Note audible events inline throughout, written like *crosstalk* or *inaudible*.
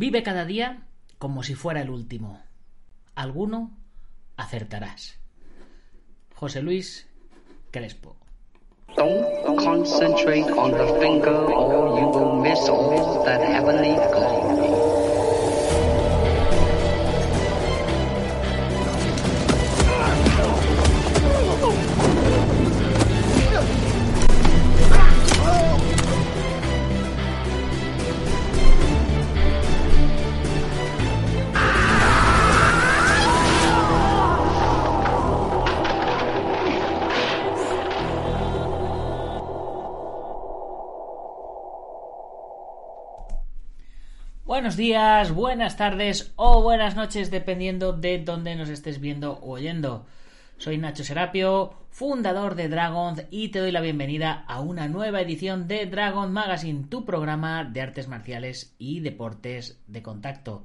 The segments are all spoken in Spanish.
Vive cada día como si fuera el último. Alguno acertarás. José Luis Crespo. Buenos días, buenas tardes o buenas noches, dependiendo de dónde nos estés viendo o oyendo. Soy Nacho Serapio, fundador de Dragon, y te doy la bienvenida a una nueva edición de Dragon Magazine, tu programa de artes marciales y deportes de contacto.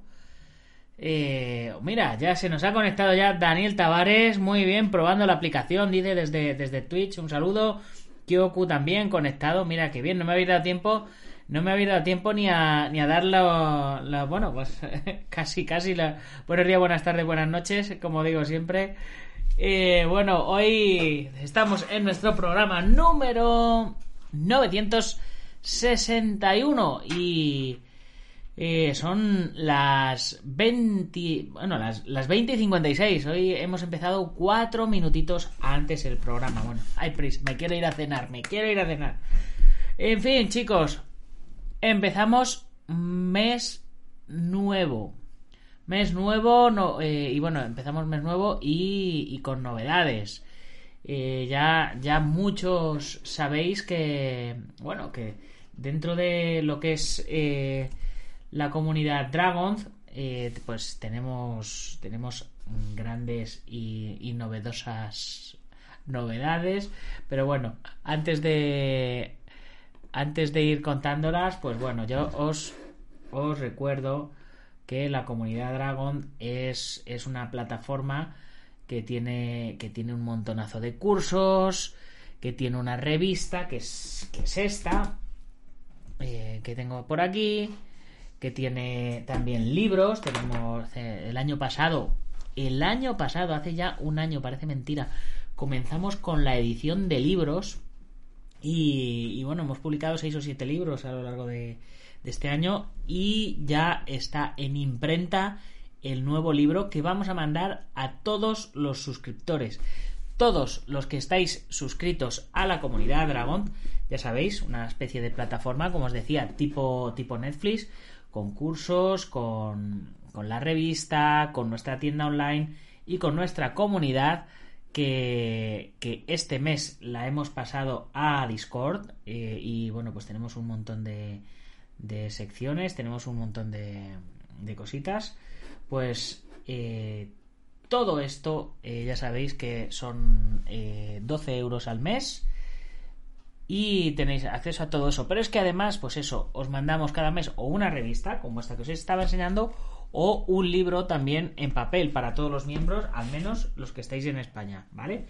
Eh, mira, ya se nos ha conectado ya Daniel Tavares, muy bien, probando la aplicación, dice desde, desde Twitch, un saludo. Kyoku también conectado, mira que bien, no me habéis dado tiempo no me había dado tiempo ni a, ni a dar la, bueno, pues *laughs* casi, casi la... Buenos días, buenas tardes, buenas noches, como digo siempre. Eh, bueno, hoy estamos en nuestro programa número 961 y eh, son las 20, bueno, las, las 20 y 56. Hoy hemos empezado cuatro minutitos antes el programa. Bueno, hay prisa, me quiero ir a cenar, me quiero ir a cenar. En fin, chicos, empezamos mes nuevo. Mes nuevo, no, eh, y bueno, empezamos mes nuevo y, con novedades. Eh, ya, ya muchos sabéis que, bueno, que dentro de lo que es eh, la comunidad Dragon, pues tenemos, tenemos grandes y novedosas novedades. Pero bueno, antes de antes de ir contándolas, pues bueno, yo os, os recuerdo que la comunidad Dragon es, es una plataforma que tiene, que tiene un montonazo de cursos, que tiene una revista, que es, esta, eh, que tengo por aquí, que tiene también libros, tenemos eh, el año pasado, el año pasado, hace ya un año, parece mentira, comenzamos con la edición de libros y, bueno, hemos publicado seis o siete libros a lo largo de, este año y ya está en imprenta el nuevo libro que vamos a mandar a todos los suscriptores. Todos los que estáis suscritos a la comunidad Dragon, ya sabéis, una especie de plataforma, como os decía, tipo, tipo Netflix, con cursos, con, con la revista, con nuestra tienda online y con nuestra comunidad que, este mes la hemos pasado a Discord eh, y bueno, pues tenemos un montón de, de secciones, tenemos un montón de, de cositas. Pues eh, todo esto eh, ya sabéis que son 12 euros al mes y tenéis acceso a todo eso. Pero es que además, pues eso, os mandamos cada mes o una revista, como esta que os estaba enseñando, o un libro también en papel para todos los miembros, al menos los que estáis en España, ¿vale?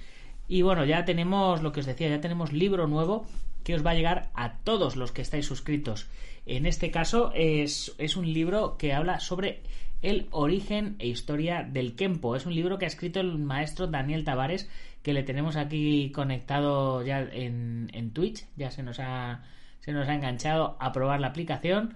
Y bueno, ya tenemos lo que os decía, ya tenemos libro nuevo que os va a llegar a todos los que estáis suscritos. En este caso es, es un libro que habla sobre el origen e historia del Kempo. Es un libro que ha escrito el maestro Daniel Tavares, que le tenemos aquí conectado ya en, en Twitch. Ya se nos ha, se nos ha enganchado a probar la aplicación.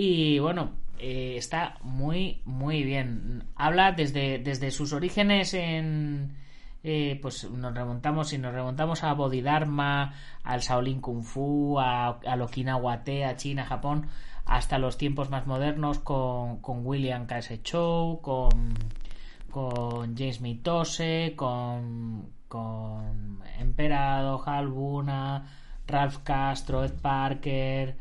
Y bueno, eh, está muy, muy bien. Habla desde, desde sus orígenes en. Eh, pues nos remontamos, y nos remontamos a Bodhidharma, al Shaolin Kung Fu, a, a Okinawa a China, Japón, hasta los tiempos más modernos con, con William K.S. Chow, con, con James Mitose, con, con Emperado, Halbuna, Ralph Castro, Ed Parker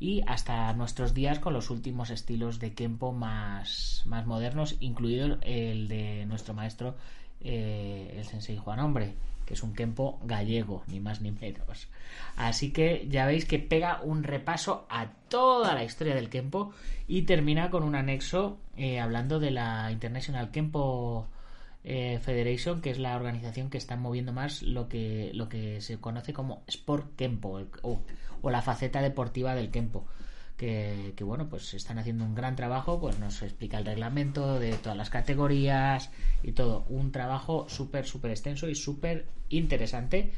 y hasta nuestros días con los últimos estilos de Kempo más, más modernos, incluido el de nuestro maestro, eh, el sensei Juan Hombre, que es un Kempo gallego, ni más ni menos. Así que ya veis que pega un repaso a toda la historia del Kempo y termina con un anexo eh, hablando de la International Kempo eh, Federation, que es la organización que está moviendo más lo que, lo que se conoce como Sport Kempo, o la faceta deportiva del Kempo. que, bueno, pues están haciendo un gran trabajo, pues nos explica el reglamento de todas las categorías y todo. Un trabajo súper, súper extenso y súper interesante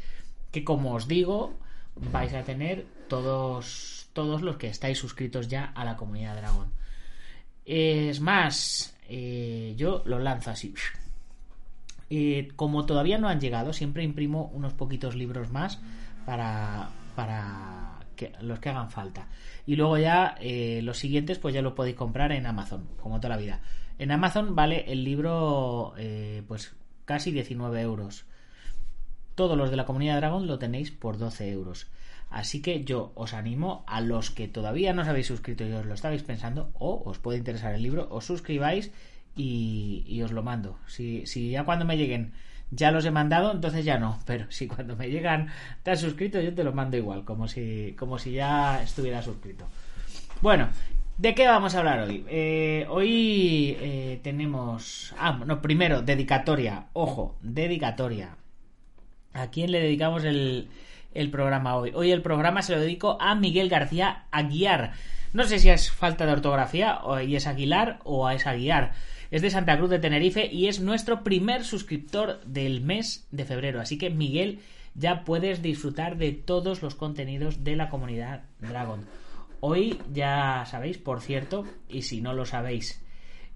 que como os digo, vais a tener todos, todos los que estáis suscritos ya a la comunidad Dragon. Es más, eh, yo lo lanzo así. Eh, como todavía no han llegado, siempre imprimo unos poquitos libros más para, para los que hagan falta. Y luego ya eh, los siguientes, pues ya lo podéis comprar en Amazon, como toda la vida. En Amazon vale el libro, pues casi 19 euros. Todos los de la comunidad Dragon lo tenéis por 12 euros. Así que yo os animo a los que todavía no os habéis suscrito y os lo estabais pensando, o os puede interesar el libro, os suscribáis y, os lo mando. Si, si, ya cuando me lleguen ya los he mandado, entonces ya no. Pero si cuando me llegan te has suscrito, yo te lo mando igual, como si, como si ya estuviera suscrito. Bueno, ¿de qué vamos a hablar hoy? Eh, hoy eh, tenemos... Ah, no, primero, dedicatoria. Ojo, dedicatoria. ¿A quién le dedicamos el, el programa hoy. Hoy el programa se lo dedico a Miguel García Aguiar. No sé si es falta de ortografía o, es Aguilar o es Aguiar. Es de Santa Cruz de Tenerife y es nuestro primer suscriptor del mes de febrero. Así que Miguel, ya puedes disfrutar de todos los contenidos de la comunidad Dragon. Hoy ya sabéis, por cierto, y si no lo sabéis,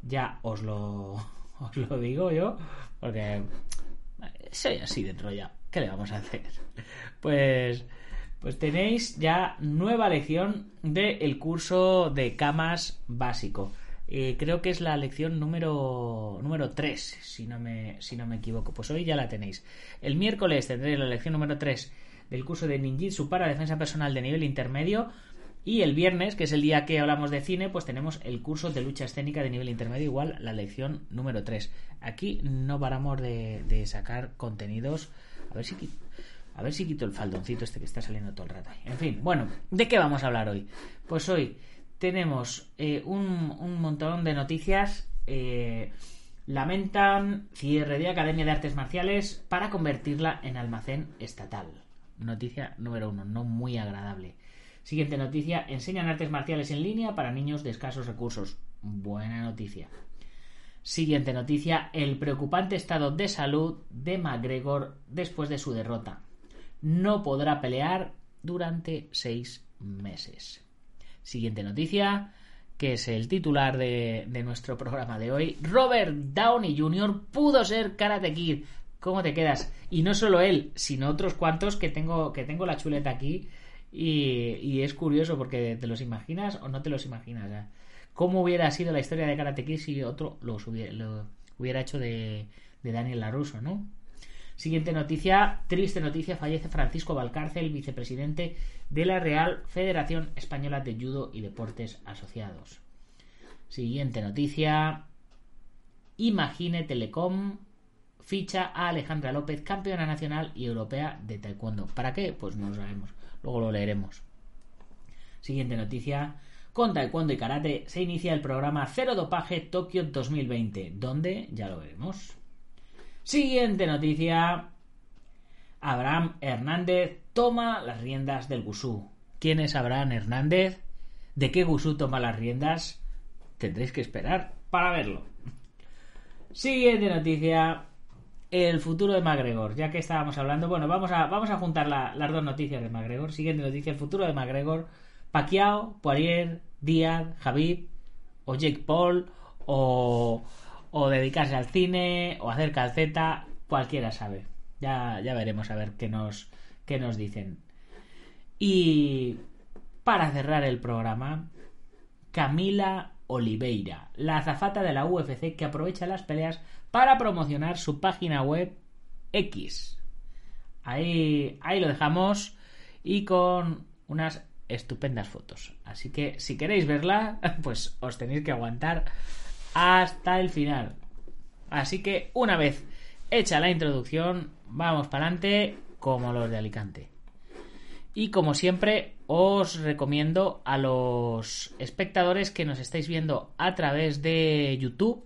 ya os lo, *laughs* os lo digo yo, porque soy así dentro ya. ¿Qué le vamos a hacer? Pues, pues tenéis ya nueva lección del curso de camas básico. Eh, creo que es la lección número, número 3, si no, me, si no me equivoco. Pues hoy ya la tenéis. El miércoles tendréis la lección número 3 del curso de Ninjitsu para defensa personal de nivel intermedio. Y el viernes, que es el día que hablamos de cine, pues tenemos el curso de lucha escénica de nivel intermedio, igual la lección número 3. Aquí no paramos de, de sacar contenidos. A ver si a ver si quito el faldoncito este que está saliendo todo el rato. En fin, bueno, ¿de qué vamos a hablar hoy? Pues hoy tenemos eh, un, montón de noticias. Eh, lamentan cierre de Academia de Artes Marciales para convertirla en almacén estatal. Noticia número uno, no muy agradable. Siguiente noticia, enseñan artes marciales en línea para niños de escasos recursos. Buena noticia. Siguiente noticia, el preocupante estado de salud de McGregor después de su derrota no podrá pelear durante seis meses. Siguiente noticia, que es el titular de, nuestro programa de hoy. Robert Downey Jr. pudo ser Karate Kid. ¿Cómo te quedas? Y no solo él, sino otros cuantos que tengo, que tengo la chuleta aquí. Y, es curioso porque te los imaginas o no te los imaginas. ¿Cómo hubiera sido la historia de Karate Kid si otro lo hubiera, hecho de, de Daniel LaRusso, ¿no? Siguiente noticia, triste noticia, fallece Francisco Valcárcel, vicepresidente de la Real Federación Española de Judo y Deportes Asociados. Siguiente noticia, Imagine Telecom ficha a Alejandra López, campeona nacional y europea de taekwondo. ¿Para qué? Pues no lo sabemos, luego lo leeremos. Siguiente noticia, con taekwondo y karate se inicia el programa Cero Dopaje Tokio 2020, donde ya lo veremos. Siguiente noticia. Abraham Hernández toma las riendas del Gusú. ¿Quién es Abraham Hernández? ¿De qué Gusú toma las riendas? Tendréis que esperar para verlo. Siguiente noticia. El futuro de McGregor. Ya que estábamos hablando, bueno, vamos a, vamos a juntar las dos noticias de McGregor. Siguiente noticia. El futuro de McGregor. Pacquiao, Poirier, Díaz, Javid o Jake Paul o o dedicarse al cine o hacer calceta, cualquiera sabe. Ya, ya veremos a ver qué nos, qué nos dicen. Y para cerrar el programa, Camila Oliveira, la azafata de la UFC que aprovecha las peleas para promocionar su página web X. Ahí, ahí lo dejamos y con unas estupendas fotos. Así que si queréis verla, *laughs* pues os tenéis que aguantar hasta el final. Así que una vez hecha la introducción, vamos para adelante como los de Alicante. Y como siempre, os recomiendo a los espectadores que nos estáis viendo a través de YouTube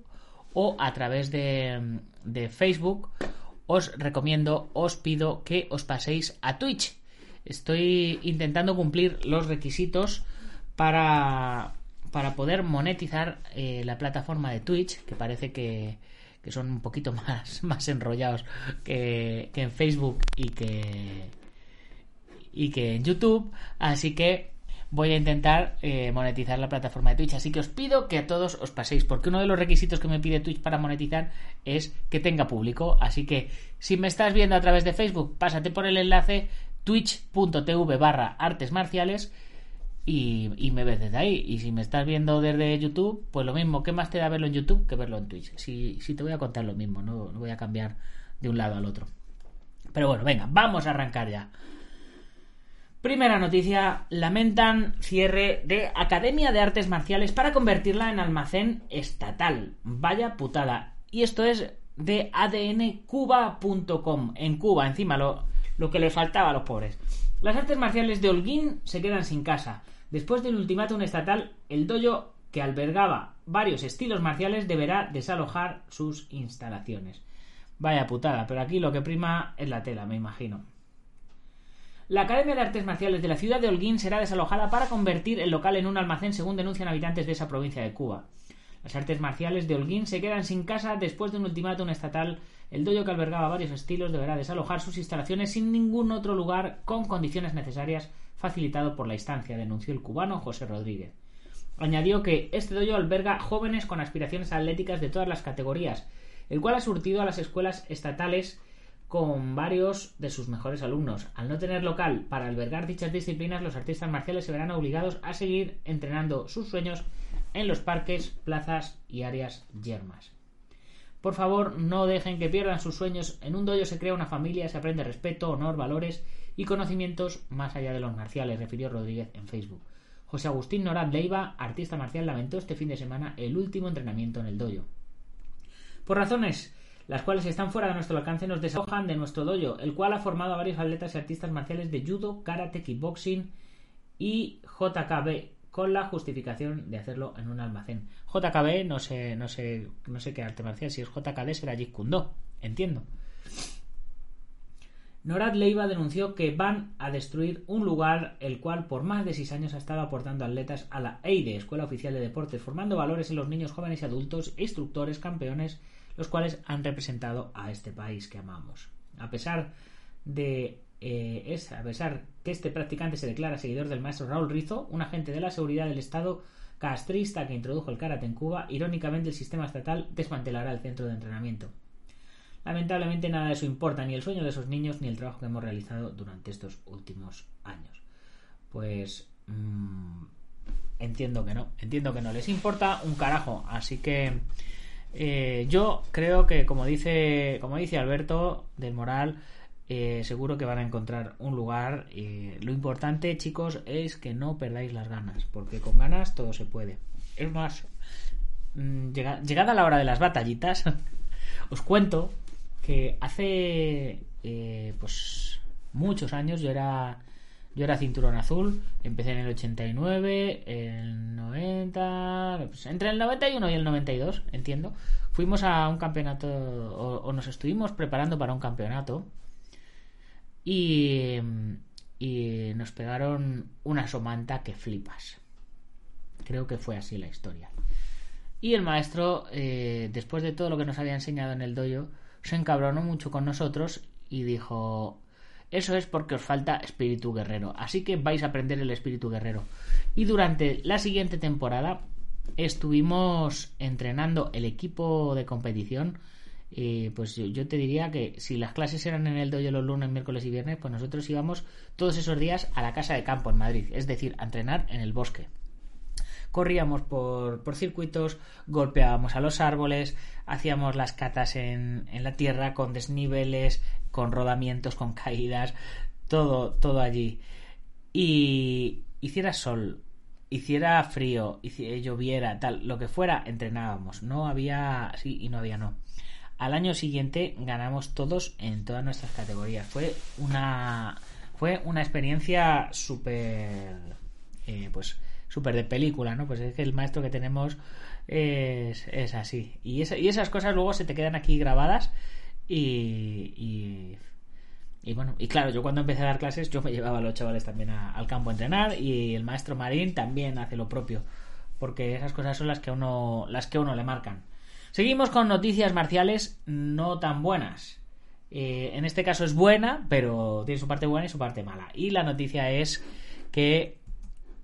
o a través de, de Facebook, os recomiendo, os pido que os paséis a Twitch. Estoy intentando cumplir los requisitos para, para poder monetizar eh, la plataforma de Twitch, que parece que, que son un poquito *laughs* más, más enrollados que, que en Facebook y que, y que en YouTube. Así que voy a intentar eh, monetizar la plataforma de Twitch. Así que os pido que a todos os paséis, porque uno de los requisitos que me pide Twitch para monetizar es que tenga público. Así que si me estás viendo a través de Facebook, pásate por el enlace twitch.tv barra artes marciales y, me ves desde ahí. Y si me estás viendo desde YouTube, pues lo mismo. ¿Qué más te da verlo en YouTube que verlo en Twitch? Si, si te voy a contar lo mismo, no, no voy a cambiar de un lado al otro. Pero bueno, venga, vamos a arrancar ya. Primera noticia, lamentan cierre de Academia de Artes Marciales para convertirla en almacén estatal. Vaya putada. Y esto es de adncuba.com. En Cuba, encima, lo, lo que le faltaba a los pobres. Las artes marciales de Holguín se quedan sin casa. Después del ultimátum estatal, el dojo que albergaba varios estilos marciales deberá desalojar sus instalaciones. Vaya putada, pero aquí lo que prima es la tela, me imagino. La Academia de Artes Marciales de la ciudad de Holguín será desalojada para convertir el local en un almacén, según denuncian habitantes de esa provincia de Cuba. Las artes marciales de Holguín se quedan sin casa después de un ultimátum estatal. El dojo que albergaba varios estilos deberá desalojar sus instalaciones sin ningún otro lugar con condiciones necesarias, facilitado por la instancia, denunció el cubano José Rodríguez. Añadió que este dojo alberga jóvenes con aspiraciones atléticas de todas las categorías, el cual ha surtido a las escuelas estatales con varios de sus mejores alumnos. Al no tener local para albergar dichas disciplinas, los artistas marciales se verán obligados a seguir entrenando sus sueños en los parques, plazas y áreas yermas. Por favor, no dejen que pierdan sus sueños. En un dojo se crea una familia, se aprende respeto, honor, valores y conocimientos más allá de los marciales, refirió Rodríguez en Facebook. José Agustín Norad Leiva, artista marcial, lamentó este fin de semana el último entrenamiento en el dojo. Por razones las cuales están fuera de nuestro alcance, nos desalojan de nuestro dojo, el cual ha formado a varios atletas y artistas marciales de judo, karate, kickboxing y JKB, con la justificación de hacerlo en un almacén. JKB, no sé, no sé, no sé qué arte marcial, si es JKD será Jeet Kune entiendo. Norad Leiva denunció que van a destruir un lugar el cual por más de seis años ha estado aportando atletas a la EIDE, Escuela Oficial de Deportes, formando valores en los niños, jóvenes y adultos, instructores, campeones, los cuales han representado a este país que amamos. A pesar de eh, a pesar que este practicante se declara seguidor del maestro Raúl Rizo, un agente de la seguridad del Estado castrista que introdujo el karate en Cuba, irónicamente el sistema estatal desmantelará el centro de entrenamiento. Lamentablemente nada de eso importa, ni el sueño de esos niños, ni el trabajo que hemos realizado durante estos últimos años. Pues mm, entiendo que no, entiendo que no les importa un carajo, así que eh, yo creo que, como dice, como dice Alberto del Moral, eh, seguro que van a encontrar un lugar. y lo importante, chicos, es que no perdáis las ganas, porque con ganas todo se puede. Es más, mm, llegada la hora de las batallitas, *laughs* os cuento que hace eh, pues muchos años yo era yo era cinturón azul, empecé en el 89, el 90, pues entre el 91 y el 92, entiendo. Fuimos a un campeonato, o, nos estuvimos preparando para un campeonato, y, nos pegaron una somanta que flipas. Creo que fue así la historia. Y el maestro, eh, después de todo lo que nos había enseñado en el dojo, se encabronó mucho con nosotros y dijo, eso es porque os falta espíritu guerrero. Así que vais a aprender el espíritu guerrero. Y durante la siguiente temporada estuvimos entrenando el equipo de competición. Y pues yo, te diría que si las clases eran en el dojo los lunes, miércoles y viernes, pues nosotros íbamos todos esos días a la casa de campo en Madrid, es decir, a entrenar en el bosque corríamos por, por, circuitos, golpeábamos a los árboles, hacíamos las catas en, en, la tierra con desniveles, con rodamientos, con caídas, todo, todo allí. Y hiciera sol, hiciera frío, hiciera, lloviera, tal, lo que fuera, entrenábamos. No había sí y no había no. Al año siguiente ganamos todos en todas nuestras categorías. Fue una fue una experiencia súper eh, pues súper de película, ¿no? Pues es que el maestro que tenemos es, es así. Y, y esas cosas luego se te quedan aquí grabadas y, y bueno, y claro, yo cuando empecé a dar clases, yo me llevaba a los chavales también a- al campo a entrenar y el maestro Marín también hace lo propio, porque esas cosas son las que uno, las que a uno le marcan. Seguimos con noticias marciales no tan buenas. Eh, en este caso es buena, pero tiene su parte buena y su parte mala. Y la noticia es que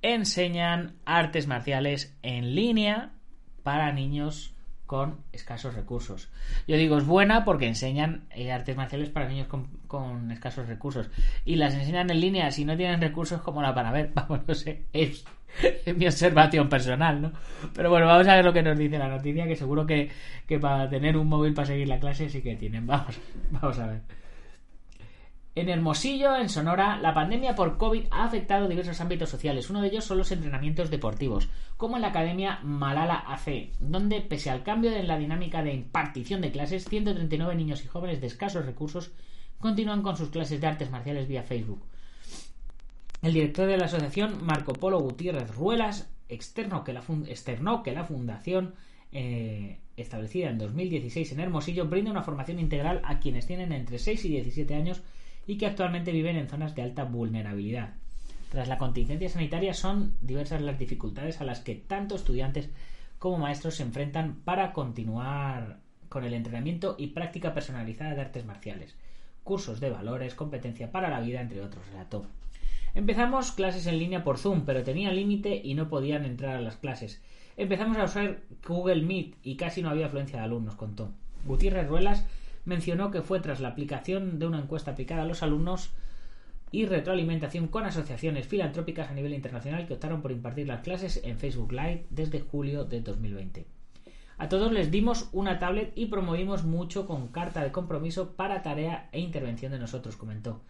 enseñan artes marciales en línea para niños con escasos recursos. Yo digo es buena porque enseñan eh, artes marciales para niños con, escasos recursos. Y las enseñan en línea si no tienen recursos, como la van a ver? *laughs* Vamos, no sé, es, es *laughs* mi observación personal, ¿no? Pero bueno, vamos a ver lo que nos dice la noticia, que seguro que, que para tener un móvil para seguir la clase sí que tienen. *laughs* Vamos, vamos a ver. En Hermosillo, en Sonora, la pandemia por COVID ha afectado diversos ámbitos sociales. Uno de ellos son los entrenamientos deportivos, como en la Academia Malala AC, donde, pese al cambio en la dinámica de impartición de clases, 139 niños y jóvenes de escasos recursos continúan con sus clases de artes marciales vía Facebook. El director de la asociación, Marco Polo Gutiérrez Ruelas, externó que la fundación eh, establecida en 2016 en Hermosillo brinda una formación integral a quienes tienen entre 6 y 17 años y que actualmente viven en zonas de alta vulnerabilidad. Tras la contingencia sanitaria son diversas las dificultades a las que tanto estudiantes como maestros se enfrentan para continuar con el entrenamiento y práctica personalizada de artes marciales, cursos de valores, competencia para la vida, entre otros, relató. Empezamos clases en línea por Zoom, pero tenía límite y no podían entrar a las clases. Empezamos a usar Google Meet y casi no había afluencia de alumnos, contó. Gutiérrez Ruelas mencionó que fue tras la aplicación de una encuesta aplicada a los alumnos y retroalimentación con asociaciones filantrópicas a nivel internacional que optaron por impartir las clases en Facebook Live desde julio de 2020. A todos les dimos una tablet y promovimos mucho con carta de compromiso para tarea e intervención de nosotros, comentó.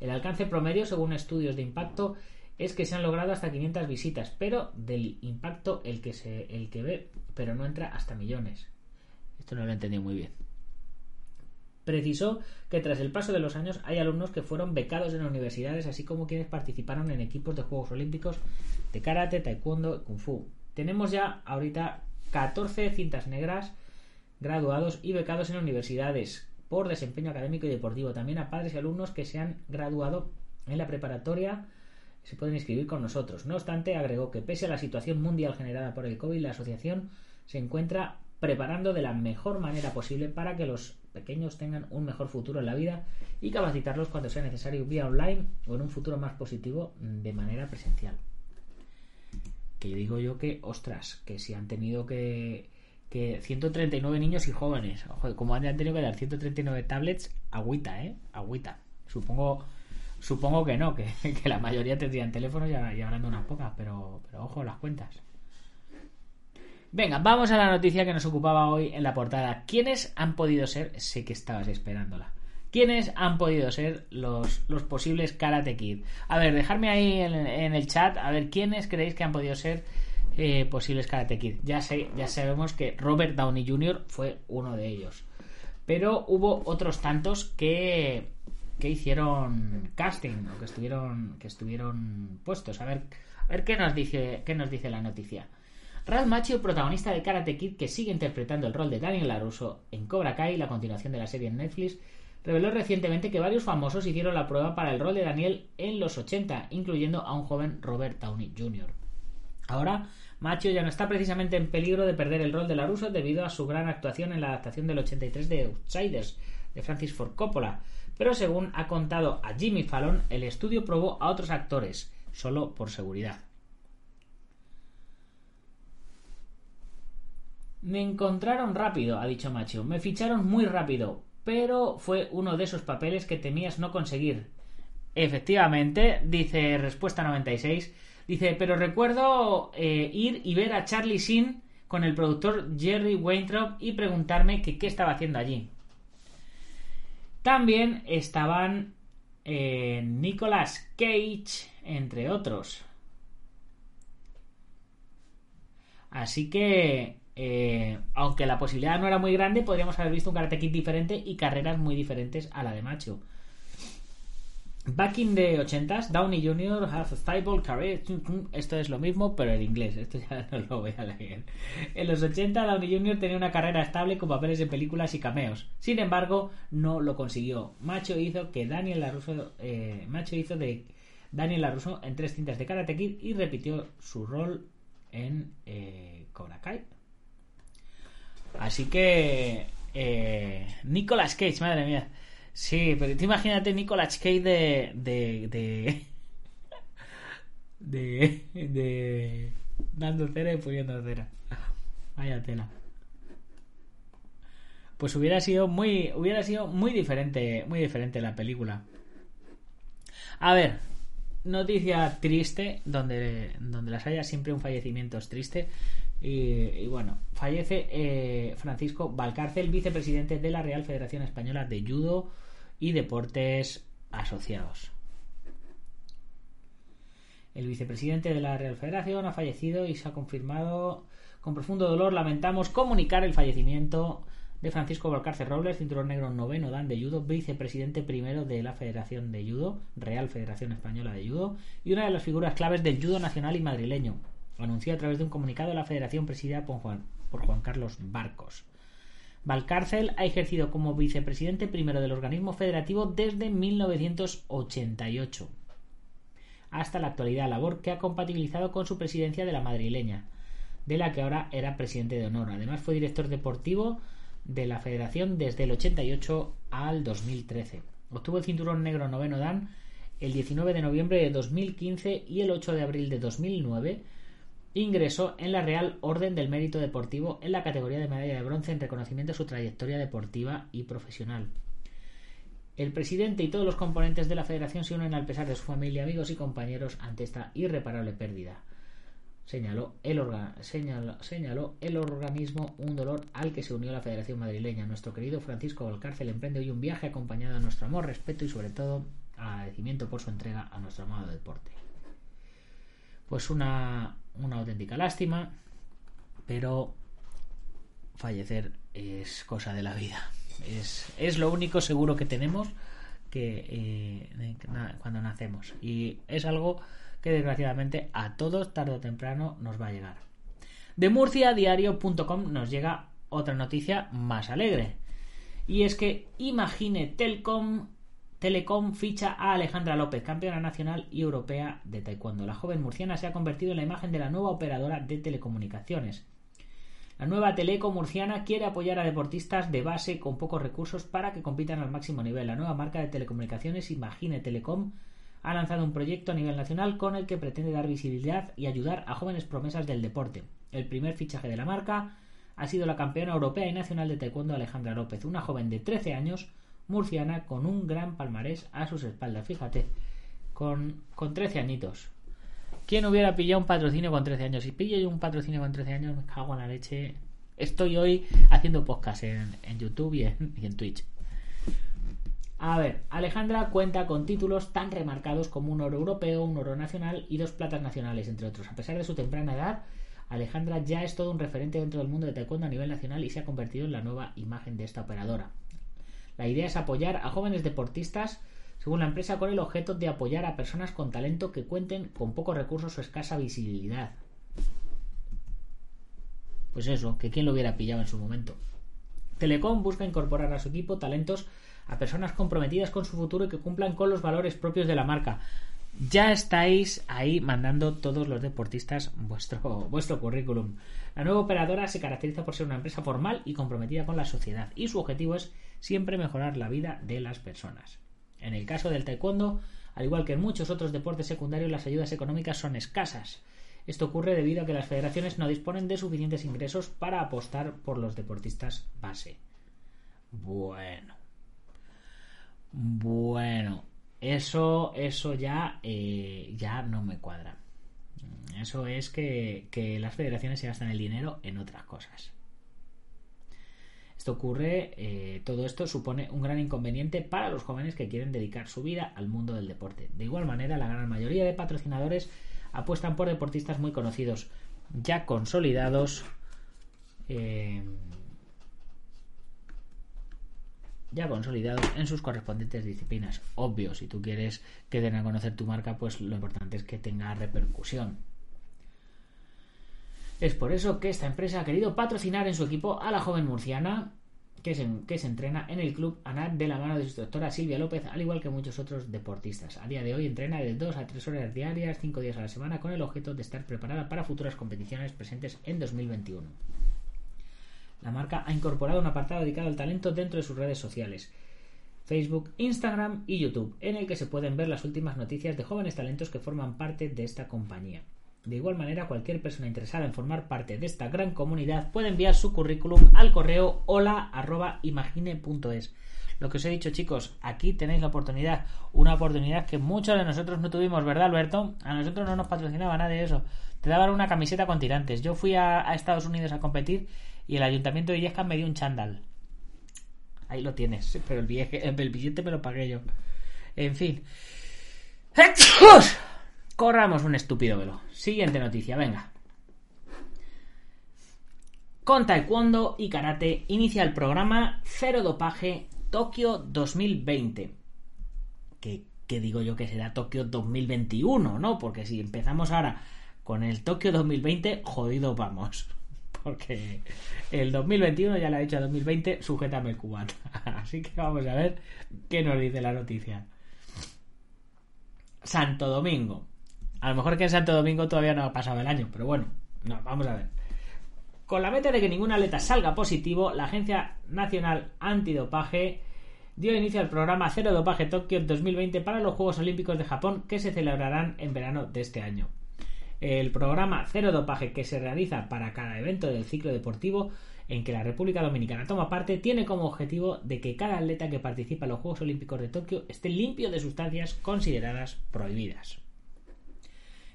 El alcance promedio, según estudios de impacto, es que se han logrado hasta 500 visitas, pero del impacto el que se el que ve, pero no entra hasta millones. Esto no lo he entendido muy bien. Precisó que tras el paso de los años hay alumnos que fueron becados en universidades, así como quienes participaron en equipos de Juegos Olímpicos de karate, taekwondo y kung fu. Tenemos ya ahorita 14 cintas negras graduados y becados en universidades por desempeño académico y deportivo. También a padres y alumnos que se han graduado en la preparatoria se pueden inscribir con nosotros. No obstante, agregó que pese a la situación mundial generada por el COVID, la asociación se encuentra preparando de la mejor manera posible para que los pequeños tengan un mejor futuro en la vida y capacitarlos cuando sea necesario vía online o en un futuro más positivo de manera presencial. Que digo yo que, ostras, que si han tenido que, que 139 niños y jóvenes, como han tenido que dar 139 tablets, agüita, ¿eh? Agüita. Supongo supongo que no, que, *laughs* la mayoría tendrían teléfonos y, y habrán unas pocas, pero, pero ojo las cuentas. Venga, vamos a la noticia que nos ocupaba hoy en la portada. ¿Quiénes han podido ser? Sé que estabas esperándola. ¿Quiénes han podido ser los, los posibles Karate Kid? A ver, dejadme ahí en, en, el chat, a ver, ¿quiénes creéis que han podido ser eh, posibles Karate Kid? Ya, sé, ya sabemos que Robert Downey Jr. fue uno de ellos. Pero hubo otros tantos que, que hicieron casting o que estuvieron, que estuvieron puestos. A ver, a ver qué, nos dice, qué nos dice la noticia. Ralph Macchio, protagonista de Karate Kid, que sigue interpretando el rol de Daniel LaRusso en Cobra Kai, la continuación de la serie en Netflix, reveló recientemente que varios famosos hicieron la prueba para el rol de Daniel en los 80, incluyendo a un joven Robert Downey Jr. Ahora, Macchio ya no está precisamente en peligro de perder el rol de LaRusso debido a su gran actuación en la adaptación del 83 de Outsiders, de Francis Ford Coppola, pero según ha contado a Jimmy Fallon, el estudio probó a otros actores, solo por seguridad. Me encontraron rápido, ha dicho Macho. Me ficharon muy rápido, pero fue uno de esos papeles que temías no conseguir. Efectivamente, dice Respuesta 96. Dice, pero recuerdo eh, ir y ver a Charlie Sheen con el productor Jerry Weintraub y preguntarme qué estaba haciendo allí. También estaban eh, Nicolas Cage, entre otros. Así que eh, aunque la posibilidad no era muy grande, podríamos haber visto un Karate diferente y carreras muy diferentes a la de Macho. Back in the 80s, Downey Jr. has a stable career. Esto es lo mismo, pero en inglés. Esto ya *laughs* no lo voy a leer. En los 80, Downey Jr. tenía una carrera estable con papeles en películas y cameos. Sin embargo, no lo consiguió. Macho hizo que Daniel LaRusso, eh, Macho hizo de Daniel LaRusso en tres cintas de Karate Kid y repitió su rol en eh, Cobra Kai. Así que eh, Nicolas Cage, madre mía. Sí, pero tú imagínate Nicolas Cage de. de. de. de. de dando cera y poniendo cera. Vaya tela. Pues hubiera sido muy. hubiera sido muy diferente. Muy diferente la película. A ver. Noticia triste, donde, donde las haya siempre un fallecimiento es triste. Y, bueno, fallece eh, Francisco Valcárcel, vicepresidente de la Real Federación Española de Judo y deportes asociados. El vicepresidente de la Real Federación ha fallecido y se ha confirmado con profundo dolor. Lamentamos comunicar el fallecimiento de Francisco Valcárcel Robles, cinturón negro noveno dan de judo, vicepresidente primero de la Federación de Judo, Real Federación Española de Judo, y una de las figuras claves del judo nacional y madrileño. Anunció a través de un comunicado la Federación presidida por Juan, por Juan Carlos Barcos. Valcárcel ha ejercido como vicepresidente primero del organismo federativo desde 1988 hasta la actualidad, labor que ha compatibilizado con su presidencia de la madrileña, de la que ahora era presidente de honor. Además fue director deportivo de la federación desde el 88 al 2013. Obtuvo el cinturón negro noveno Dan el 19 de noviembre de 2015 y el 8 de abril de 2009 ingresó en la Real Orden del Mérito Deportivo en la categoría de medalla de bronce en reconocimiento a su trayectoria deportiva y profesional. El presidente y todos los componentes de la federación se unen al pesar de su familia, amigos y compañeros ante esta irreparable pérdida. Señaló el, organismo un dolor al que se unió la Federación Madrileña. Nuestro querido Francisco Valcárcel emprende hoy un viaje acompañado de nuestro amor, respeto y sobre todo agradecimiento por su entrega a nuestro amado deporte. Pues una, una auténtica lástima, pero fallecer es cosa de la vida. Es, es lo único seguro que tenemos que eh, cuando nacemos. Y es algo que desgraciadamente a todos tarde o temprano nos va a llegar. De murciadiario.com nos llega otra noticia más alegre. Y es que Imagine Telcom Telecom ficha a Alejandra López, campeona nacional y europea de taekwondo. La joven murciana se ha convertido en la imagen de la nueva operadora de telecomunicaciones. La nueva Teleco murciana quiere apoyar a deportistas de base con pocos recursos para que compitan al máximo nivel. La nueva marca de telecomunicaciones Imagine Telecom ha lanzado un proyecto a nivel nacional con el que pretende dar visibilidad y ayudar a jóvenes promesas del deporte. El primer fichaje de la marca ha sido la campeona europea y nacional de taekwondo Alejandra López, una joven de 13 años murciana con un gran palmarés a sus espaldas. Fíjate, con, con 13 añitos. ¿Quién hubiera pillado un patrocinio con 13 años? Si pillo yo un patrocinio con 13 años, me cago en la leche. Estoy hoy haciendo podcast en, YouTube en, y en Twitch. A ver, Alejandra cuenta con títulos tan remarcados como un oro europeo, un oro nacional y dos platas nacionales, entre otros. A pesar de su temprana edad, Alejandra ya es todo un referente dentro del mundo de taekwondo a nivel nacional y se ha convertido en la nueva imagen de esta operadora. La idea es apoyar a jóvenes deportistas, según la empresa, con el objeto de apoyar a personas con talento que cuenten con pocos recursos o escasa visibilidad. Pues eso, que quién lo hubiera pillado en su momento. Telecom busca incorporar a su equipo talentos a personas comprometidas con su futuro y que cumplan con los valores propios de la marca. Ya estáis ahí mandando todos los deportistas vuestro, *laughs* vuestro currículum. La nueva operadora se caracteriza por ser una empresa formal y comprometida con la sociedad y su objetivo es siempre mejorar la vida de las personas. En el caso del taekwondo, al igual que en muchos otros deportes secundarios, las ayudas económicas son escasas. Esto ocurre debido a que las federaciones no disponen de suficientes ingresos para apostar por los deportistas base. Bueno. Bueno. Eso, eso ya, eh, ya no me cuadra. Eso es que, que las federaciones se gastan el dinero en otras cosas. Esto ocurre, eh, todo esto supone un gran inconveniente para los jóvenes que quieren dedicar su vida al mundo del deporte. De igual manera, la gran mayoría de patrocinadores apuestan por deportistas muy conocidos, ya consolidados, eh, ya consolidados en sus correspondientes disciplinas. Obvio, si tú quieres que den a conocer tu marca, pues lo importante es que tenga repercusión. Es por eso que esta empresa ha querido patrocinar en su equipo a la joven murciana que se, que se entrena en el club ANAT de la mano de su instructora Silvia López, al igual que muchos otros deportistas. A día de hoy entrena de 2 a 3 horas diarias, 5 días a la semana, con el objeto de estar preparada para futuras competiciones presentes en 2021. La marca ha incorporado un apartado dedicado al talento dentro de sus redes sociales. Facebook, Instagram y YouTube, en el que se pueden ver las últimas noticias de jóvenes talentos que forman parte de esta compañía. De igual manera, cualquier persona interesada en formar parte de esta gran comunidad puede enviar su currículum al correo hola.imagine.es. Lo que os he dicho, chicos, aquí tenéis la oportunidad, una oportunidad que muchos de nosotros no tuvimos, ¿verdad, Alberto? A nosotros no nos patrocinaba nada de eso. Te daban una camiseta con tirantes. Yo fui a, Estados Unidos a competir y el ayuntamiento de Illescas me dio un chándal. Ahí lo tienes, pero el, el billete me lo pagué yo. En fin. Corramos un estúpido velo. Siguiente noticia, venga. Con Taekwondo y Karate inicia el programa Cero Dopaje Tokio 2020. Que, digo yo que será Tokio 2021, ¿no? Porque si empezamos ahora con el Tokio 2020, jodido vamos. *laughs* Porque el 2021 ya lo ha dicho 2020, sujétame el cubata. *laughs* Así que vamos a ver qué nos dice la noticia. Santo Domingo. A lo mejor que en Santo Domingo todavía no ha pasado el año, pero bueno, no, vamos a ver. Con la meta de que ningún atleta salga positivo, la Agencia Nacional Antidopaje dio inicio al programa Cero Dopaje Tokio 2020 para los Juegos Olímpicos de Japón que se celebrarán en verano de este año. El programa Cero Dopaje que se realiza para cada evento del ciclo deportivo en que la República Dominicana toma parte tiene como objetivo de que cada atleta que participa en los Juegos Olímpicos de Tokio esté limpio de sustancias consideradas prohibidas.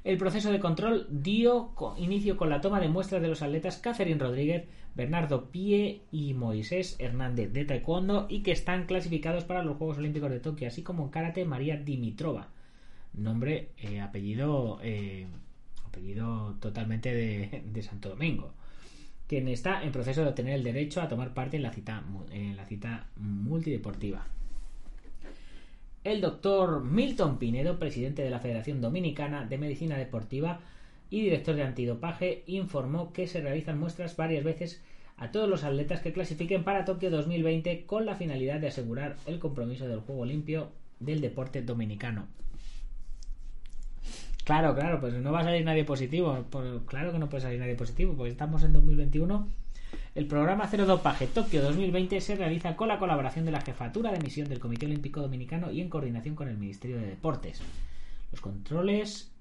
El proceso de control dio inicio con la toma de muestras de los atletas Catherine Rodríguez, Bernardo Pie y Moisés Hernández de Taekwondo y que están clasificados para los Juegos Olímpicos de Tokio, así como en Karate María Dimitrova, nombre, eh, apellido, eh, apellido totalmente de, de, Santo Domingo, quien está en proceso de obtener el derecho a tomar parte en la cita, en la cita multideportiva. El doctor Milton Pinedo, presidente de la Federación Dominicana de Medicina Deportiva y director de antidopaje, informó que se realizan muestras varias veces a todos los atletas que clasifiquen para Tokio 2020 con la finalidad de asegurar el compromiso del juego limpio del deporte dominicano. Claro, claro, pues no va a salir nadie positivo. Pues claro que no puede salir nadie positivo, porque estamos en 2021 el programa Cero Dopaje Tokio 2020 se realiza con la colaboración de la Jefatura de Misión del Comité Olímpico Dominicano y en coordinación con el Ministerio de Deportes. Los controles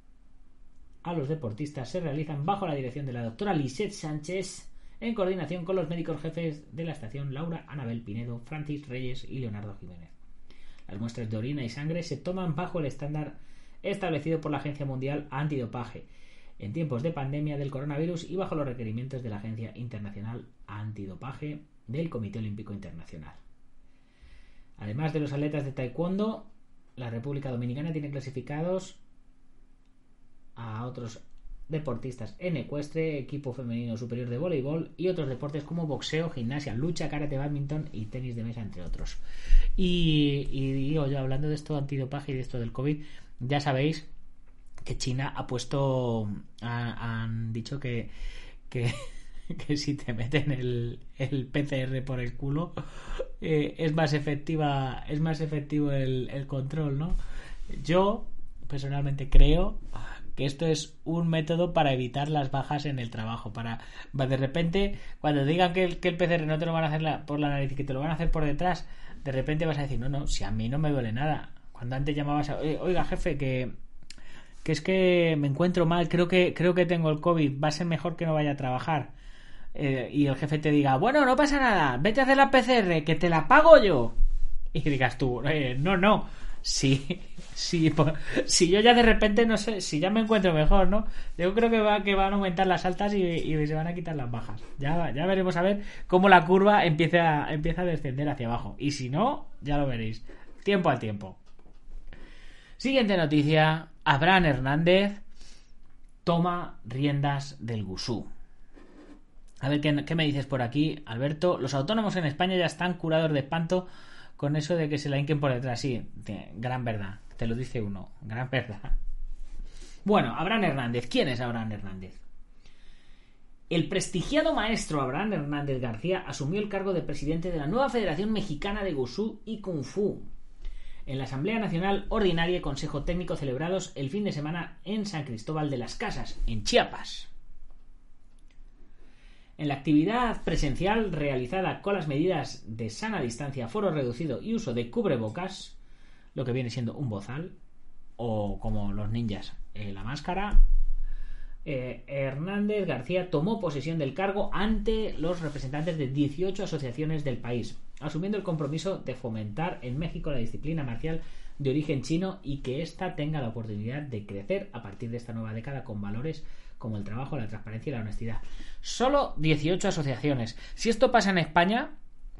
a los deportistas se realizan bajo la dirección de la doctora Lisette Sánchez en coordinación con los médicos jefes de la estación Laura Anabel Pinedo, Francis Reyes y Leonardo Jiménez. Las muestras de orina y sangre se toman bajo el estándar establecido por la Agencia Mundial Antidopaje en tiempos de pandemia del coronavirus y bajo los requerimientos de la Agencia Internacional Antidopaje del Comité Olímpico Internacional. Además de los atletas de taekwondo, la República Dominicana tiene clasificados a otros deportistas en ecuestre, equipo femenino superior de voleibol y otros deportes como boxeo, gimnasia, lucha, karate, badminton y tenis de mesa, entre otros. Y, y digo yo, hablando de esto antidopaje y de esto del COVID, ya sabéis que China ha puesto, han dicho que, *laughs* que, si te meten el, el PCR por el culo eh, es más efectiva, es más efectivo el, el control, ¿no? Yo personalmente creo que esto es un método para evitar las bajas en el trabajo. Para de repente, cuando digan que el, que el PCR no te lo van a hacer por la nariz y que te lo van a hacer por detrás, de repente vas a decir, no, no, si a mí no me duele nada. Cuando antes llamabas a, oiga jefe, que que es que me encuentro mal, creo que, creo que tengo el COVID, va a ser mejor que no vaya a trabajar. Eh, y el jefe te diga, bueno, no pasa nada, vete a hacer la PCR, que te la pago yo. Y digas tú, eh, no, no, sí, sí, si yo ya de repente no sé, si ya me encuentro mejor, ¿no? Yo creo que, va, que van a aumentar las altas y, se van a quitar las bajas. Ya, ya veremos a ver cómo la curva empieza, empieza a descender hacia abajo. Y si no, ya lo veréis. Tiempo al tiempo. Siguiente noticia. Abraham Hernández toma riendas del Gusú. A ver ¿qué, me dices por aquí, Alberto. Los autónomos en España ya están curados de espanto con eso de que se la hinquen por detrás. Sí, gran verdad. Te lo dice uno. Gran *laughs* verdad. Bueno, Abraham Hernández. ¿Quién es Abraham Hernández? El prestigiado maestro Abraham Hernández García asumió el cargo de presidente de la nueva Federación Mexicana de Gusú y Kung Fu en la Asamblea Nacional Ordinaria y Consejo Técnico celebrados el fin de semana en San Cristóbal de las Casas, en Chiapas. En la actividad presencial realizada con las medidas de sana distancia, foro reducido y uso de cubrebocas, lo que viene siendo un bozal, o como los ninjas, eh, la máscara, eh, Hernández García tomó posesión del cargo ante los representantes de 18 asociaciones del país, asumiendo el compromiso de fomentar en México la disciplina marcial de origen chino y que ésta tenga la oportunidad de crecer a partir de esta nueva década con valores como el trabajo, la transparencia y la honestidad. Solo 18 asociaciones. Si esto pasa en España,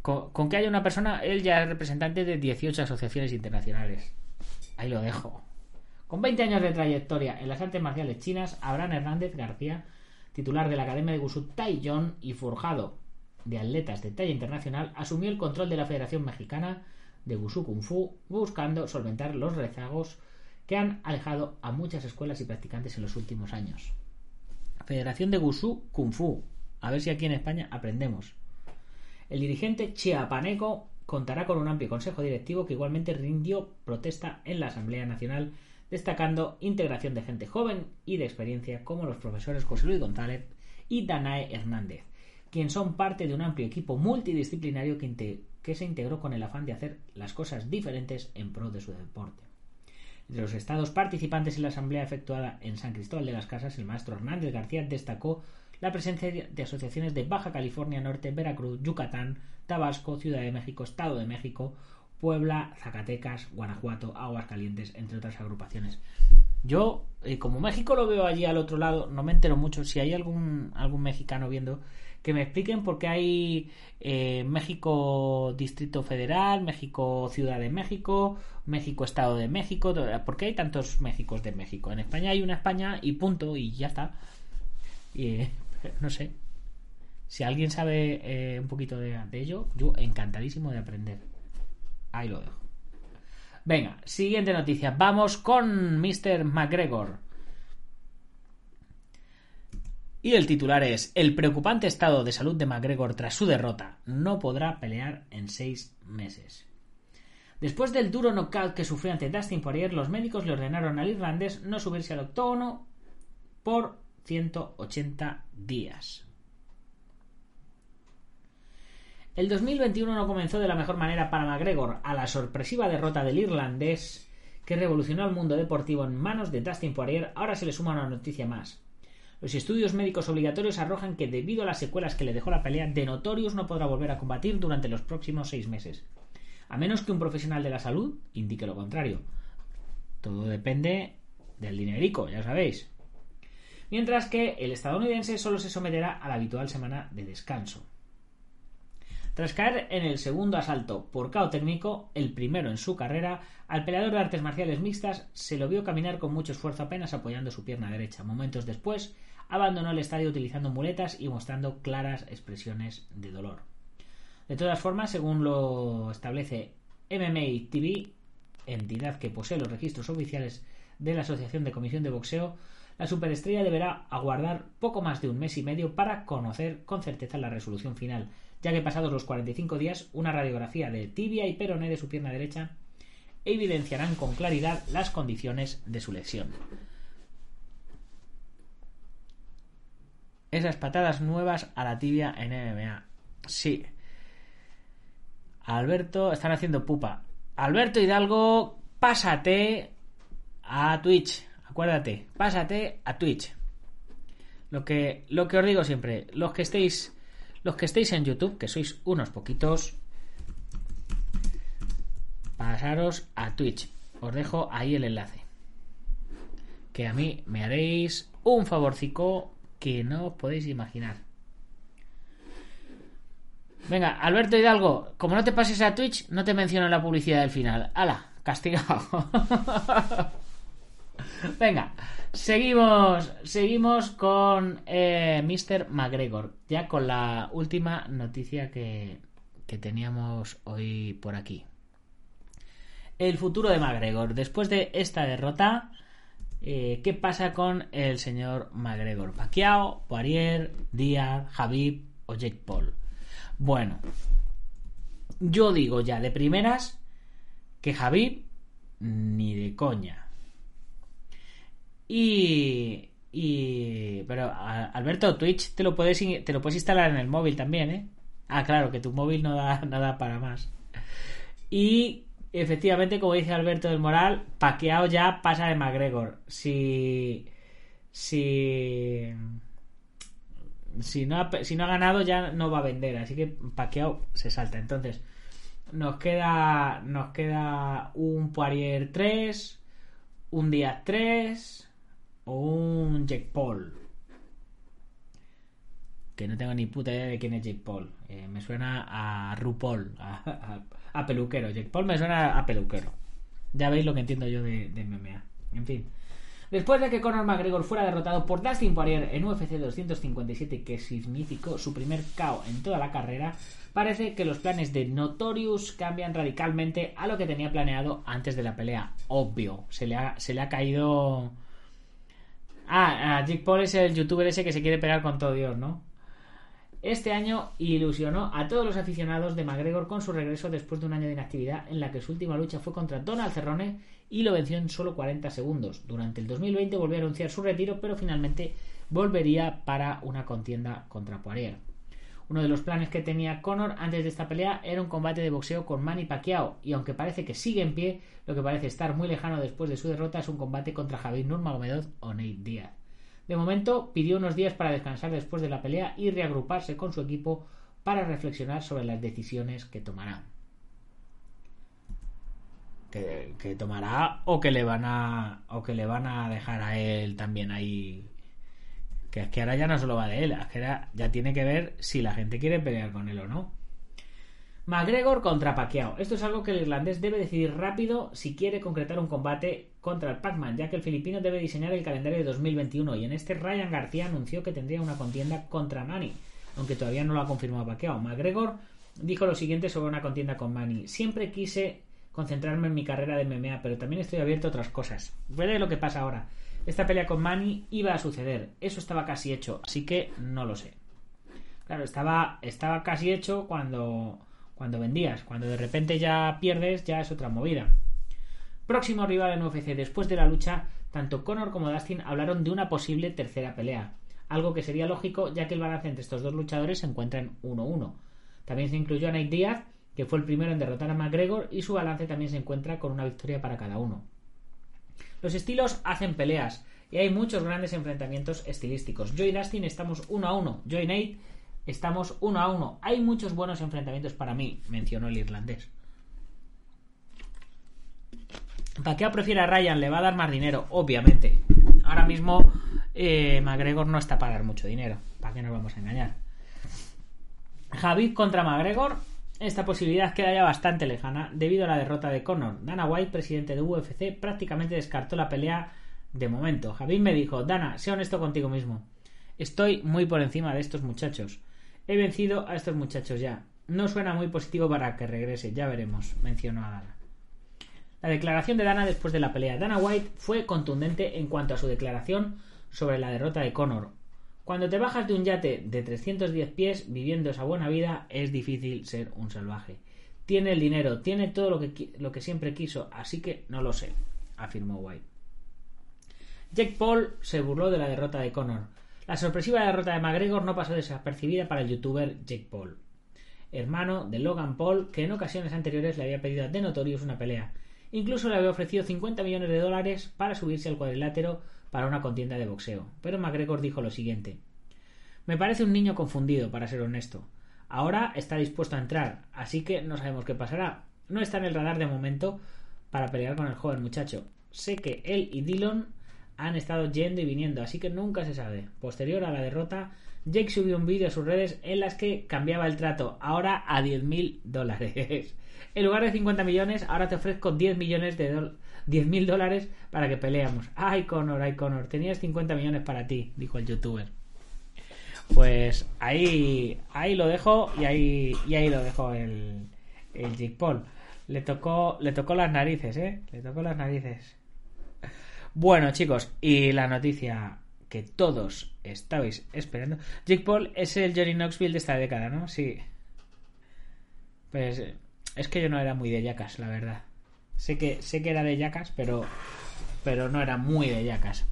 con, que haya una persona, él ya es representante de 18 asociaciones internacionales. Ahí lo dejo. Con 20 años de trayectoria en las artes marciales chinas, Abraham Hernández García, titular de la Academia de Wushu Taiyon y forjado de atletas de talla internacional, asumió el control de la Federación Mexicana de Wushu Kung Fu, buscando solventar los rezagos que han alejado a muchas escuelas y practicantes en los últimos años. Federación de Wushu Kung Fu. A ver si aquí en España aprendemos. El dirigente chiapaneco contará con un amplio consejo directivo que igualmente rindió protesta en la Asamblea Nacional destacando integración de gente joven y de experiencia como los profesores José Luis González y Danae Hernández, quien son parte de un amplio equipo multidisciplinario que, se integró con el afán de hacer las cosas diferentes en pro de su deporte. Entre los estados participantes en la asamblea efectuada en San Cristóbal de las Casas, el maestro Hernández García destacó la presencia de asociaciones de Baja California Norte, Veracruz, Yucatán, Tabasco, Ciudad de México, Estado de México, Puebla, Zacatecas, Guanajuato, Aguascalientes, entre otras agrupaciones. Yo, eh, como México lo veo allí al otro lado, no me entero mucho. Si hay algún, algún mexicano viendo, que me expliquen por qué hay eh, México Distrito Federal, México Ciudad de México, México Estado de México, por qué hay tantos Méxicos de México. En España hay una España y punto, y ya está. Y, *laughs* no sé. Si alguien sabe un poquito de ello, yo encantadísimo de aprender. Ahí lo dejo. Venga, siguiente noticia. Vamos con Mr. McGregor. Y el titular es: El preocupante estado de salud de McGregor tras su derrota. No podrá pelear en seis meses. Después del duro knockout que sufrió ante Dustin Poirier, los médicos le ordenaron al irlandés no subirse al octógono por 180 días. El 2021 no comenzó de la mejor manera para McGregor a la sorpresiva derrota del irlandés que revolucionó el mundo deportivo en manos de Dustin Poirier. Ahora se le suma una noticia más. Los estudios médicos obligatorios arrojan que debido a las secuelas que le dejó la pelea, de Notorious no podrá volver a combatir durante los próximos seis meses. A menos que un profesional de la salud indique lo contrario. Todo depende del dinerico, ya sabéis. Mientras que el estadounidense solo se someterá a la habitual semana de descanso. Tras caer en el segundo asalto por cao técnico, el primero en su carrera, al peleador de artes marciales mixtas se lo vio caminar con mucho esfuerzo apenas apoyando su pierna derecha. Momentos después, abandonó el estadio utilizando muletas y mostrando claras expresiones de dolor. De todas formas, según lo establece MMA TV, entidad que posee los registros oficiales de la Asociación de Comisión de Boxeo, la superestrella deberá aguardar poco más de un mes y medio para conocer con certeza la resolución final, ya que pasados los 45 días una radiografía de tibia y peroné de su pierna derecha evidenciarán con claridad las condiciones de su lesión. Esas patadas nuevas a la tibia en MMA. Sí. Alberto, están haciendo pupa. Alberto Hidalgo, pásate a Twitch. Acuérdate, pásate a Twitch. Lo que, lo que os digo siempre, los que estéis los que estéis en YouTube, que sois unos poquitos, pasaros a Twitch. Os dejo ahí el enlace. Que a mí me haréis un favorcico que no os podéis imaginar. Venga, Alberto Hidalgo, como no te pases a Twitch, no te menciono la publicidad del final. ¡Hala! Castigado. *laughs* Venga, seguimos, seguimos con eh, Mr. McGregor, ya con la última noticia que, que teníamos hoy por aquí. el futuro de McGregor. Después de esta derrota, eh, ¿qué pasa con el señor McGregor? Pacquiao, Poirier, Díaz, Javib o Jake Paul. Bueno, yo digo ya de primeras que Javib ni de coña. Y, y pero Alberto, Twitch te lo puedes te lo puedes instalar en el móvil también, ¿eh? Ah, claro, que tu móvil no da *laughs* nada para más. Y efectivamente, como dice Alberto del Moral, Paqueado ya pasa de McGregor. Si. Si. Si no, ha, si no ha ganado, ya no va a vender. Así que Paqueado se salta. Entonces, nos queda. Nos queda un Poirier 3, un Díaz 3 o un Jack Paul. Que no tengo ni puta idea de quién es Jake Paul. Eh, me suena a RuPaul, *laughs* a, peluquero. Jake Paul me suena a peluquero. Ya veis lo que entiendo yo de, MMA. En fin. Después de que Conor McGregor fuera derrotado por Dustin Poirier en UFC 257, que significó su primer KO en toda la carrera, parece que los planes de Notorious cambian radicalmente a lo que tenía planeado antes de la pelea. Obvio, se le ha, se le ha caído... Ah, Jake Paul es el youtuber ese que se quiere pegar con todo Dios, ¿no? Este año ilusionó a todos los aficionados de McGregor con su regreso después de un año de inactividad en la que su última lucha fue contra Donald Cerrone y lo venció en solo 40 segundos. Durante el 2020 volvió a anunciar su retiro, pero finalmente volvería para una contienda contra Poirier. Uno de los planes que tenía Conor antes de esta pelea era un combate de boxeo con Manny Pacquiao, y aunque parece que sigue en pie, lo que parece estar muy lejano después de su derrota es un combate contra Javier Nurmagomedov o Nate Diaz. De momento, pidió unos días para descansar después de la pelea y reagruparse con su equipo para reflexionar sobre las decisiones que tomará. Que, tomará o que le van a o que le van a dejar a él también ahí que es que ahora ya no solo va de él, es que ahora ya tiene que ver si la gente quiere pelear con él o no. McGregor contra Pacquiao. Esto es algo que el irlandés debe decidir rápido si quiere concretar un combate contra el Pac-Man, ya que el filipino debe diseñar el calendario de 2021 y en este Ryan García anunció que tendría una contienda contra Manny, aunque todavía no lo ha confirmado Pacquiao. McGregor dijo lo siguiente sobre una contienda con Manny. Siempre quise concentrarme en mi carrera de MMA, pero también estoy abierto a otras cosas. Veré lo que pasa ahora. Esta pelea con Manny iba a suceder, eso estaba casi hecho, así que no lo sé. Claro, estaba, estaba casi hecho cuando cuando vendías. Cuando de repente ya pierdes, ya es otra movida. Próximo rival en UFC. Después de la lucha, tanto Conor como Dustin hablaron de una posible tercera pelea. Algo que sería lógico, ya que el balance entre estos dos luchadores se encuentra en 1-1. También se incluyó a Nate Diaz, que fue el primero en derrotar a McGregor, y su balance también se encuentra con una victoria para cada uno. Los estilos hacen peleas, y hay muchos grandes enfrentamientos estilísticos. Yo y Dustin estamos 1-1. Yo y Nate Estamos uno a uno. Hay muchos buenos enfrentamientos para mí, mencionó el irlandés. Pacquiao prefiere a Ryan, le va a dar más dinero, obviamente. Ahora mismo eh, McGregor no está para dar mucho dinero. ¿Para qué nos vamos a engañar? Javid contra McGregor. Esta posibilidad queda ya bastante lejana debido a la derrota de Conor. Dana White, presidente de UFC, prácticamente descartó la pelea de momento. Javid me dijo, Dana, sé honesto contigo mismo. Estoy muy por encima de estos muchachos. He vencido a estos muchachos ya. No suena muy positivo para que regrese, ya veremos, mencionó a Dana. La declaración de Dana después de la pelea. Dana White fue contundente en cuanto a su declaración sobre la derrota de Conor. Cuando te bajas de un yate de 310 pies viviendo esa buena vida, es difícil ser un salvaje. Tiene el dinero, tiene todo lo que, lo que siempre quiso, así que no lo sé, afirmó White. Jake Paul se burló de la derrota de Conor. La sorpresiva derrota de McGregor no pasó desapercibida para el youtuber Jake Paul, hermano de Logan Paul, que en ocasiones anteriores le había pedido a The una pelea. Incluso le había ofrecido 50 millones de dólares para subirse al cuadrilátero para una contienda de boxeo. Pero McGregor dijo lo siguiente: Me parece un niño confundido, para ser honesto. Ahora está dispuesto a entrar, así que no sabemos qué pasará. No está en el radar de momento para pelear con el joven muchacho. Sé que él y Dillon han estado yendo y viniendo, así que nunca se sabe. Posterior a la derrota, Jake subió un vídeo a sus redes en las que cambiaba el trato, ahora a 10.000 dólares. *laughs* En lugar de 50 millones, ahora te ofrezco 10 millones de 10.000 dólares para que peleamos. Ay, Conor, ay, Conor, tenías 50 millones para ti, dijo el youtuber. Pues ahí, ahí lo dejo y ahí, y ahí lo dejo el, el Jake Paul. Le tocó, le tocó las narices, ¿eh? Le tocó las narices. Bueno, chicos, y la noticia que todos estabais esperando. Jake Paul es el Johnny Knoxville de esta década, ¿no? Sí. Pues es que yo no era muy de yacas, la verdad. Sé que, sé que era de yacas, pero, pero no era muy de yacas.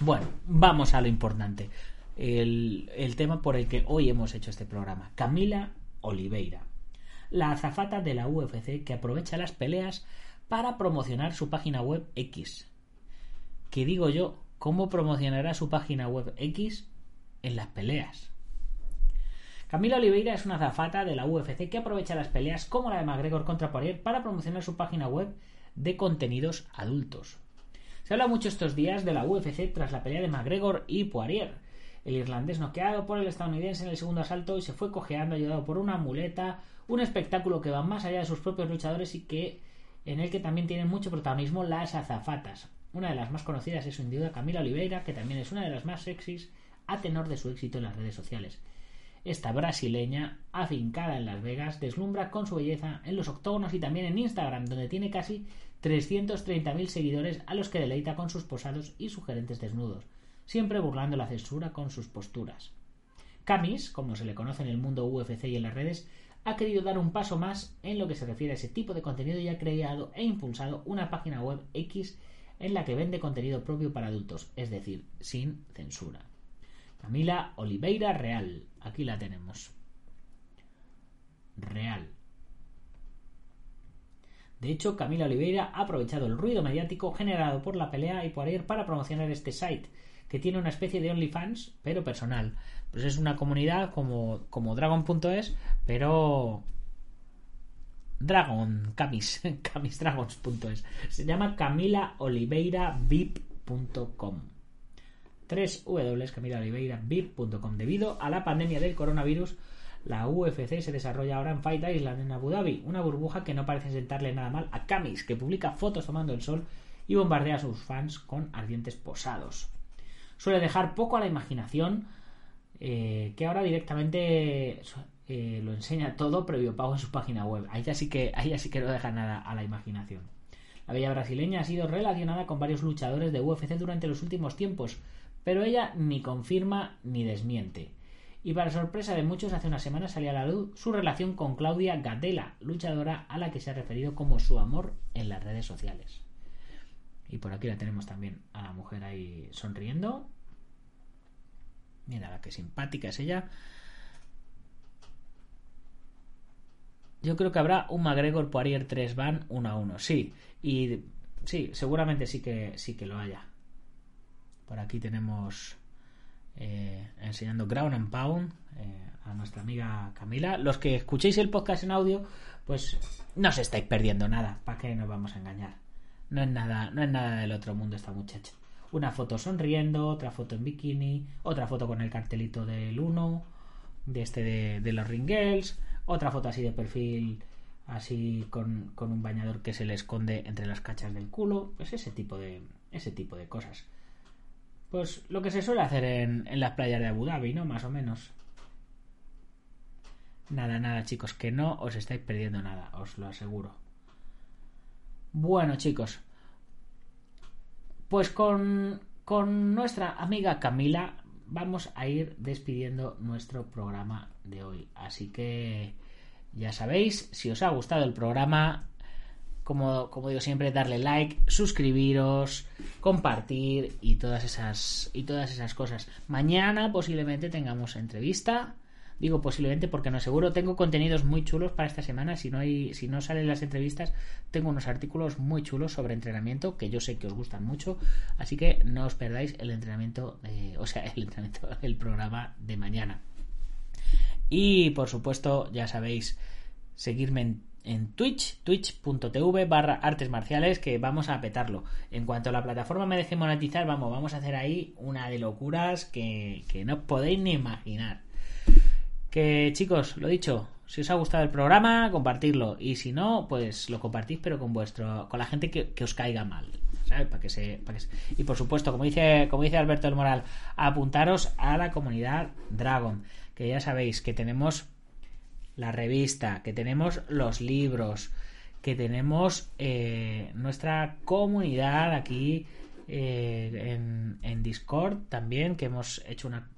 Bueno, vamos a lo importante. El, el tema por el que hoy hemos hecho este programa. Camila Oliveira la azafata de la UFC que aprovecha las peleas para promocionar su página web X. ¿Qué digo yo? ¿Cómo promocionará su página web X en las peleas? Camila Oliveira es una azafata de la UFC que aprovecha las peleas como la de McGregor contra Poirier para promocionar su página web de contenidos adultos. Se habla mucho estos días de la UFC tras la pelea de McGregor y Poirier. El irlandés noqueado por el estadounidense en el segundo asalto y se fue cojeando ayudado por una muleta un espectáculo que va más allá de sus propios luchadores y que en el que también tienen mucho protagonismo las azafatas. Una de las más conocidas es sin duda Camila Oliveira, que también es una de las más sexys a tenor de su éxito en las redes sociales. Esta brasileña, afincada en Las Vegas, deslumbra con su belleza en los octógonos y también en Instagram, donde tiene casi 330.000 seguidores a los que deleita con sus posados y sugerentes desnudos, siempre burlando la censura con sus posturas. Camis, como se le conoce en el mundo UFC y en las redes, ha querido dar un paso más en lo que se refiere a ese tipo de contenido y ha creado e impulsado una página web X en la que vende contenido propio para adultos, es decir, sin censura. Camila Oliveira Real, aquí la tenemos. Real. De hecho, Camila Oliveira ha aprovechado el ruido mediático generado por la pelea y por ayer para promocionar este site, que tiene una especie de OnlyFans, pero personal. Pues es una comunidad como, como Dragon.es, pero Dragon, Camis, *laughs* camisdragons.es. Se llama camilaoliveira.vip.com. 3 W, camilaoliveira.vip.com. Debido a la pandemia del coronavirus, la UFC se desarrolla ahora en Fight Island en Abu Dhabi, una burbuja que no parece sentarle nada mal a Camis, que publica fotos tomando el sol y bombardea a sus fans con ardientes posados. Suele dejar poco a la imaginación, eh, que ahora directamente eh, lo enseña todo previo pago en su página web. Ahí ya, que, ahí sí que no deja nada a la imaginación. La bella brasileña ha sido relacionada con varios luchadores de UFC durante los últimos tiempos, pero ella ni confirma ni desmiente. Y para sorpresa de muchos, hace una semana salía a la luz su relación con Claudia Gatela, luchadora a la que se ha referido como su amor en las redes sociales. Y por aquí la tenemos también a la mujer ahí sonriendo. Mira, la que simpática es ella. Yo creo que habrá un McGregor Poirier 3 van 1 a 1. Sí, y sí, seguramente sí que sí que lo haya. Por aquí tenemos eh, enseñando Ground and Pound eh, a nuestra amiga Camila. Los que escuchéis el podcast en audio, pues no os estáis perdiendo nada. ¿Para qué nos vamos a engañar? No es nada, no es nada del otro mundo esta muchacha. Una foto sonriendo, otra foto en bikini, otra foto con el cartelito del 1, de este de, de los Ringels otra foto así de perfil, así con, un bañador que se le esconde entre las cachas del culo. Pues ese tipo de, ese tipo de cosas. Pues lo que se suele hacer en, en las playas de Abu Dhabi, ¿no? Más o menos. Nada, nada, chicos, que no os estáis perdiendo nada, os lo aseguro. Bueno, chicos, pues con, con nuestra amiga Camila vamos a ir despidiendo nuestro programa de hoy. Así que ya sabéis, si os ha gustado el programa, como, digo siempre, darle like, suscribiros, compartir y todas esas y todas esas cosas. Mañana posiblemente tengamos entrevista Digo posiblemente porque no seguro. Tengo contenidos muy chulos para esta semana. Si no hay, si no salen las entrevistas, tengo unos artículos muy chulos sobre entrenamiento que yo sé que os gustan mucho. Así que no os perdáis el entrenamiento, o sea, el entrenamiento, *laughs* el programa de mañana. Y por supuesto, ya sabéis, seguirme en, Twitch, twitch.tv barra artes marciales, que vamos a petarlo. En cuanto a la plataforma me deje monetizar, vamos, vamos a hacer ahí una de locuras que, que no podéis ni imaginar. Que chicos, lo dicho, si os ha gustado el programa, compartirlo. Y si no, pues lo compartís, pero con vuestro, con la gente que, os caiga mal. ¿sabes? Para que, se, que Y por supuesto, como dice, como dice Alberto del Moral, apuntaros a la comunidad Dragon. Que ya sabéis que tenemos la revista, que tenemos los libros, que tenemos eh, nuestra comunidad aquí eh, en, en, Discord también, que hemos hecho una,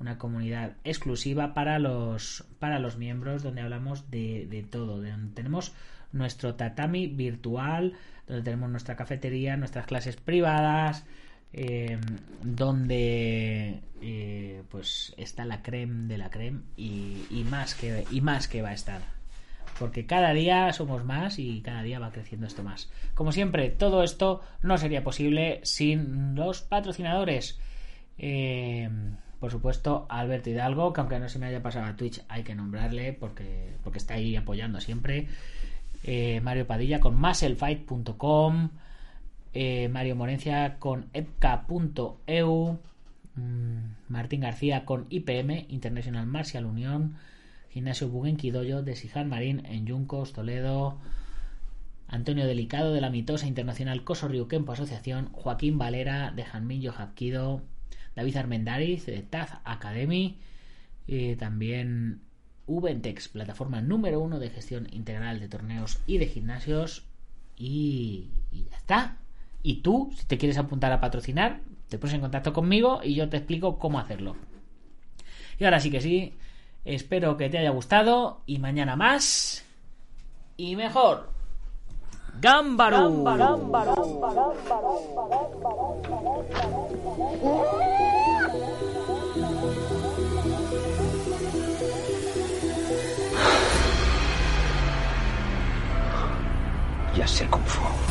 una, comunidad exclusiva para los, para los miembros donde hablamos de, de todo. donde tenemos nuestro tatami virtual, donde tenemos nuestra cafetería, nuestras clases privadas, eh, donde eh, pues está la creme de la creme y, más que y más que va a estar. Porque cada día somos más y cada día va creciendo esto más. Como siempre todo esto no sería posible sin los patrocinadores. Eh, por supuesto Alberto Hidalgo que aunque no se me haya pasado a Twitch hay que nombrarle porque porque está ahí apoyando siempre. Eh, Mario Padilla con maselfight.com eh, Mario Morencia con epca.eu, mm, Martín García con IPM, International Martial Unión, Gimnasio Bugenquidoyo de Sijan Marín en Yuncos, Toledo, Antonio Delicado de la Mitosa Internacional Coso Kempo Asociación, Joaquín Valera de Janmin Hapkido, David Armendariz de Taz Academy, y también Ubentex, plataforma número uno de gestión integral de torneos y de gimnasios. Y, y ya está. Y tú, si te quieres apuntar a patrocinar, te pones en contacto conmigo y yo te explico cómo hacerlo. Y ahora sí que sí, espero que te haya gustado y mañana más y mejor. ¡Gámbaro! Ya sé cómo fue.